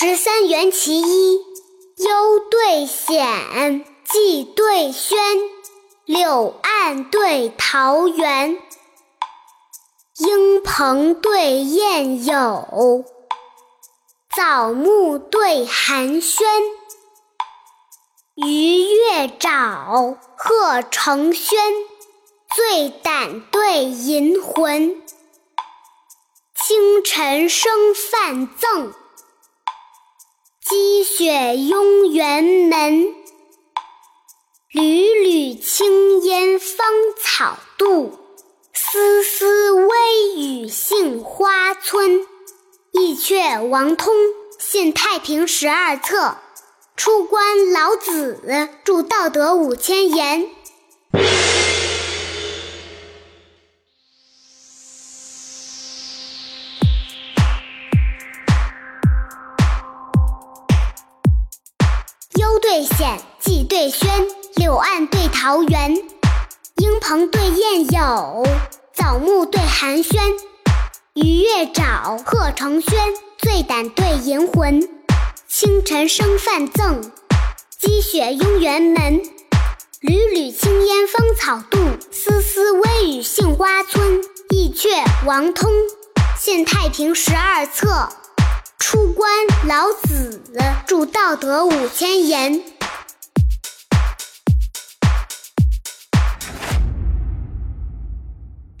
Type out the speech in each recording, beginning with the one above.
十三元其一，幽对险，寄对轩，柳岸对桃源，莺鹏对燕友，枣木对寒暄，鱼跃沼，鹤成轩，醉胆对银魂，清晨生饭赠。积雪拥园门，缕缕青烟芳草渡，丝丝微雨杏花村。义阙王通献太平十二册，出关老子著道德五千言。幽对险，寄对轩，柳岸对桃源，莺鹏对燕友，枣木对寒暄，鱼跃沼，鹤成轩，醉胆对银魂，清晨生饭赠，积雪拥辕门，缕缕青烟芳草渡，丝丝微雨杏花村。义阙王通献太平十二册。出老子著道德五千言。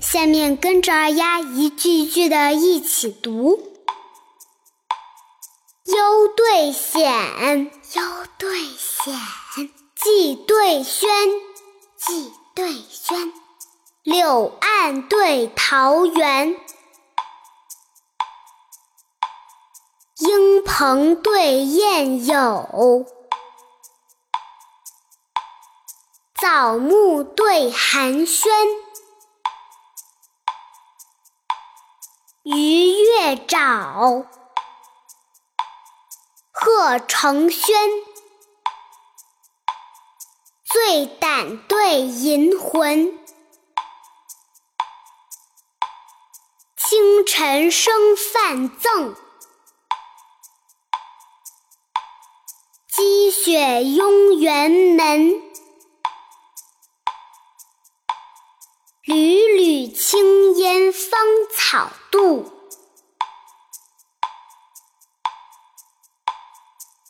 下面跟着二丫一句一句的一起读：幽对险，幽对险；季对轩，季对轩；柳岸对桃源。莺鹏对燕友，枣木对寒暄，鱼跃沼，鹤成轩，醉胆对银魂，清晨生饭赠。雪拥园门，缕缕青烟芳草渡，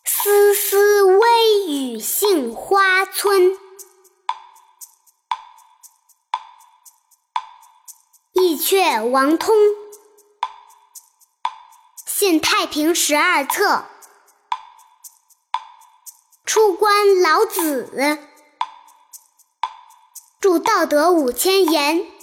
丝丝微雨杏花村。义阙王通献太平十二册。出关老子著道德五千言。